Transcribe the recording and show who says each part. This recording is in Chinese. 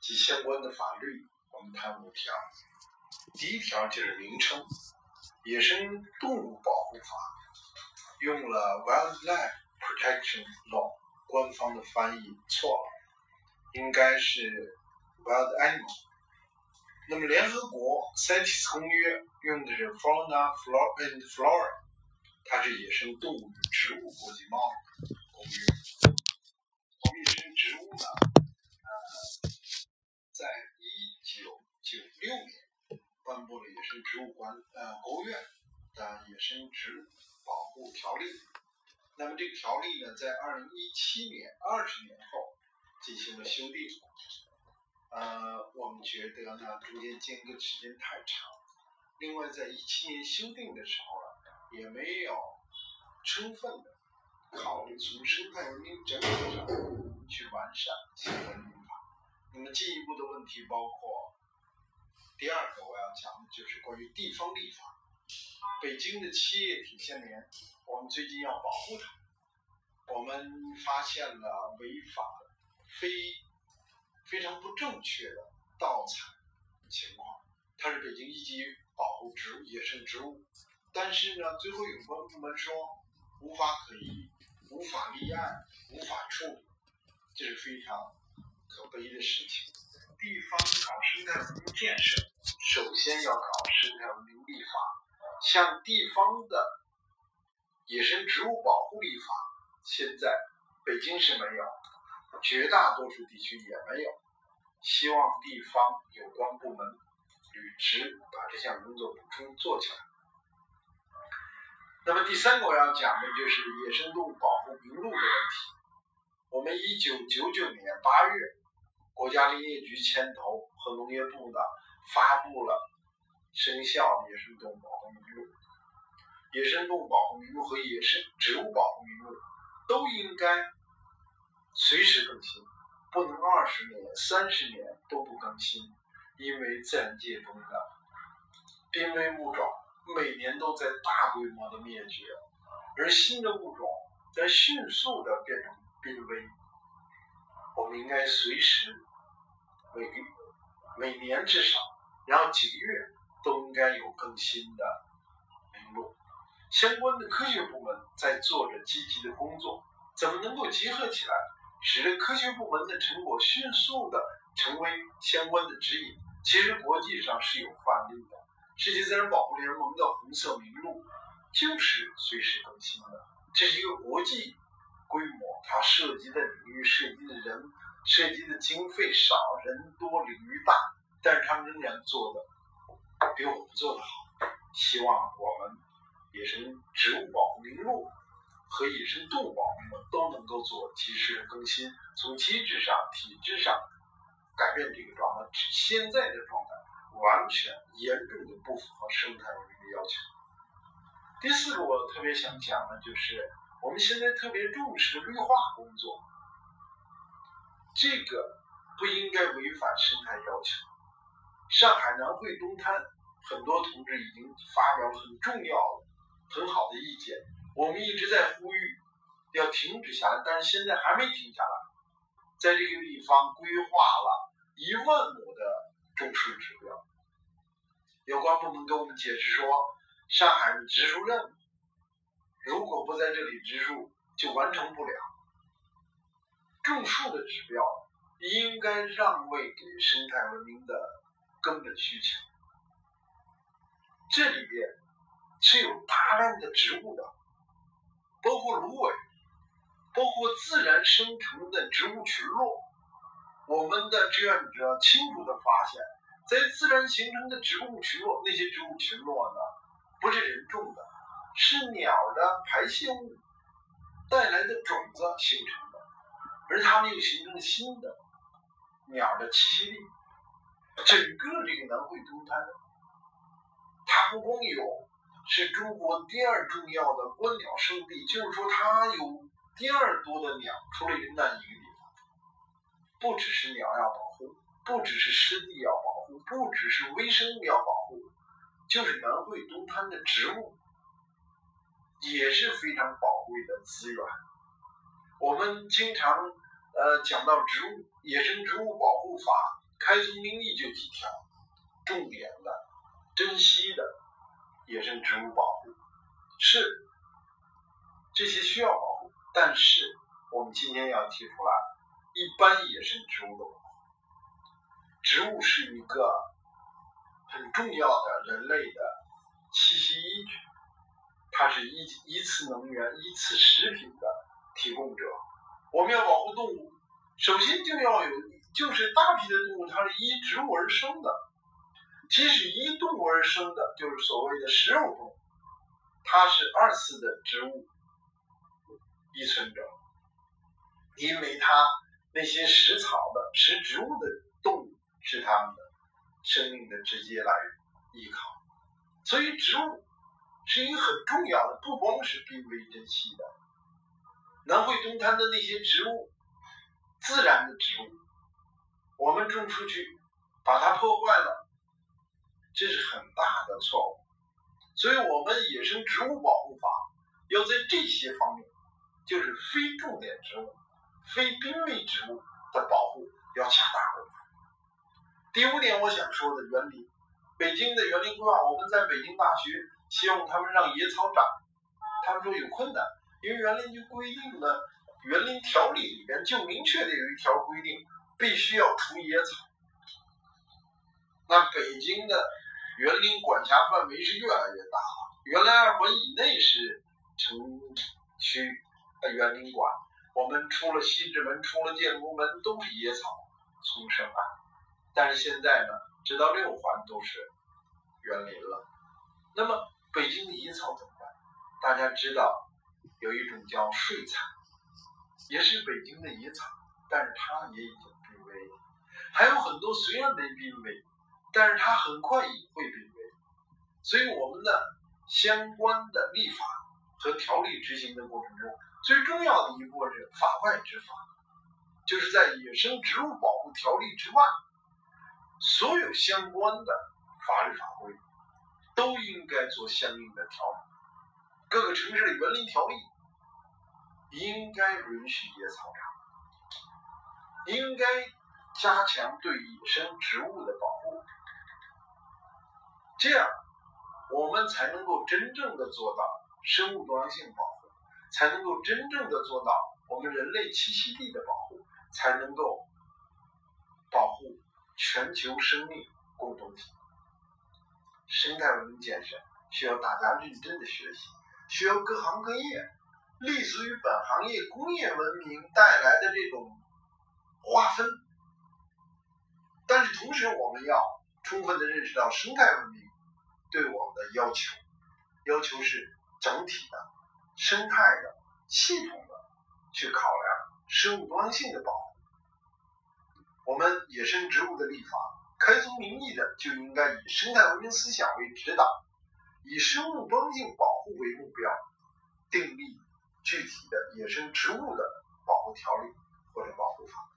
Speaker 1: 及相关的法律，我们谈五条。第一条就是名称，《野生动物保护法》用了 Wildlife Protection Law，官方的翻译错了，应该是 Wild Animal。那么联合国 CITES 公约用的是 Fauna and Flora，它是野生动物与植物国际贸易公约。我们野生植物呢，九六年颁布了《野生植物管呃国务院的野生植物保护条例》。那么这个条例呢，在二零一七年二十年后进行了修订。呃，我们觉得呢，中间间隔时间太长。另外，在一七年修订的时候呢，也没有充分的考虑从生态文明整体上去完善相关立法。那么进一步的问题包括，第二个我要讲的就是关于地方立法。北京的七叶铁线莲，我们最近要保护它，我们发现了违法非。非常不正确的盗采情况，它是北京一级保护植物野生植物，但是呢，最后有关部门说无法可依、无法立案、无法处理，这是非常可悲的事情。地方搞生态文明建设，首先要搞生态文明立法，像地方的野生植物保护立法，现在北京是没有。绝大多数地区也没有，希望地方有关部门履职，把这项工作补充做起来。那么第三个我要讲的就是野生动物保护名录的问题。我们一九九九年八月，国家林业局牵头和农业部呢发布了生效野生动物保护名录。野生动物保护名录和野生植物保护名录都应该。随时更新，不能二十年、三十年都不更新，因为自然界中的濒危物种每年都在大规模的灭绝，而新的物种在迅速的变成濒危。我们应该随时每每年至少，然后几个月都应该有更新的名录。相关的科学部门在做着积极的工作，怎么能够结合起来？使得科学部门的成果迅速的成为相关的指引。其实国际上是有范例的，世界自然保护联盟的红色名录就是随时更新的。这是一个国际规模，它涉及的领域、涉及的人、涉及的经费少，人多领域大，但是他们仍然做的比我们做的好。希望我们野生植物保护名录。和野生动物保护都能够做及时更新，从机制上、体制上改变这个状态。现在的状态完全严重的不符合生态文明的要求。第四个我特别想讲的就是，我们现在特别重视绿化工作，这个不应该违反生态要求。上海南汇东滩很多同志已经发表了很重要的、很好的意见。我们一直在呼吁要停止下来，但是现在还没停下来。在这个地方规划了一万亩的种树指标，有关部门给我们解释说，上海的植树任务如果不在这里植树，就完成不了。种树的指标应该让位给生态文明的根本需求。这里边是有大量的植物的。包括芦苇，包括自然生成的植物群落，我们的志愿者清楚的发现，在自然形成的植物群落，那些植物群落呢，不是人种的，是鸟的排泄物带来的种子形成，而它们又形成了新的鸟的栖息地。整个这个南汇东滩，它不光有。是中国第二重要的观鸟圣地，就是说它有第二多的鸟，除了云南一个地方。不只是鸟要保护，不只是湿地要保护，不只是微生物要保护，就是南汇东滩的植物也是非常宝贵的资源。我们经常呃讲到植物，野生植物保护。法开宗明义就几条，重点的、珍惜的野生植物保护是这些需要保护，但是我们今天要提出来，一般野生植物的保护，植物是一个很重要的人类的栖息依据，它是一一次能源、一次食品的提供者。我们要保护动物，首先就要有，就是大批的动物它是依植物而生的，即使依动物而生的，就是所谓的食肉动物，它是二次的植物依存者，因为它那些食草的、食植物的动物是它们的生命的直接来源依靠，所以植物是一个很重要的，不光是濒危珍稀的。南汇东滩的那些植物，自然的植物，我们种出去，把它破坏了，这是很大的错误。所以，我们野生植物保护法要在这些方面，就是非重点植物、非濒危植物的保护要下大功夫。第五点，我想说的园林，北京的园林规划，我们在北京大学希望他们让野草长，他们说有困难。因为园林局规定呢，园林条例里边就明确的有一条规定，必须要除野草。那北京的园林管辖范围是越来越大了。原来二环以内是城区的园林管，我们出了西直门、出了建国门都是野草丛生啊。但是现在呢，直到六环都是园林了。那么北京的野草怎么办？大家知道。有一种叫睡草，也是北京的野草，但是它也已经濒危。还有很多虽然没濒危，但是它很快也会濒危。所以我们的相关的立法和条例执行的过程中，最重要的一步是法外执法，就是在野生植物保护条例之外，所有相关的法律法规都应该做相应的调整。各个城市的园林条例应该允许野草长，应该加强对野生植物的保护，这样我们才能够真正的做到生物多样性保护，才能够真正的做到我们人类栖息地的保护，才能够保护全球生命共同体。生态文明建设需要大家认真的学习。需要各行各业立足于本行业工业文明带来的这种划分，但是同时我们要充分的认识到生态文明对我们的要求，要求是整体的、生态的、系统的去考量生物多样性的保护。我们野生植物的立法，开宗明义的就应该以生态文明思想为指导。以生物多样性保护为目标，订立具体的野生植物的保护条例或者保护法。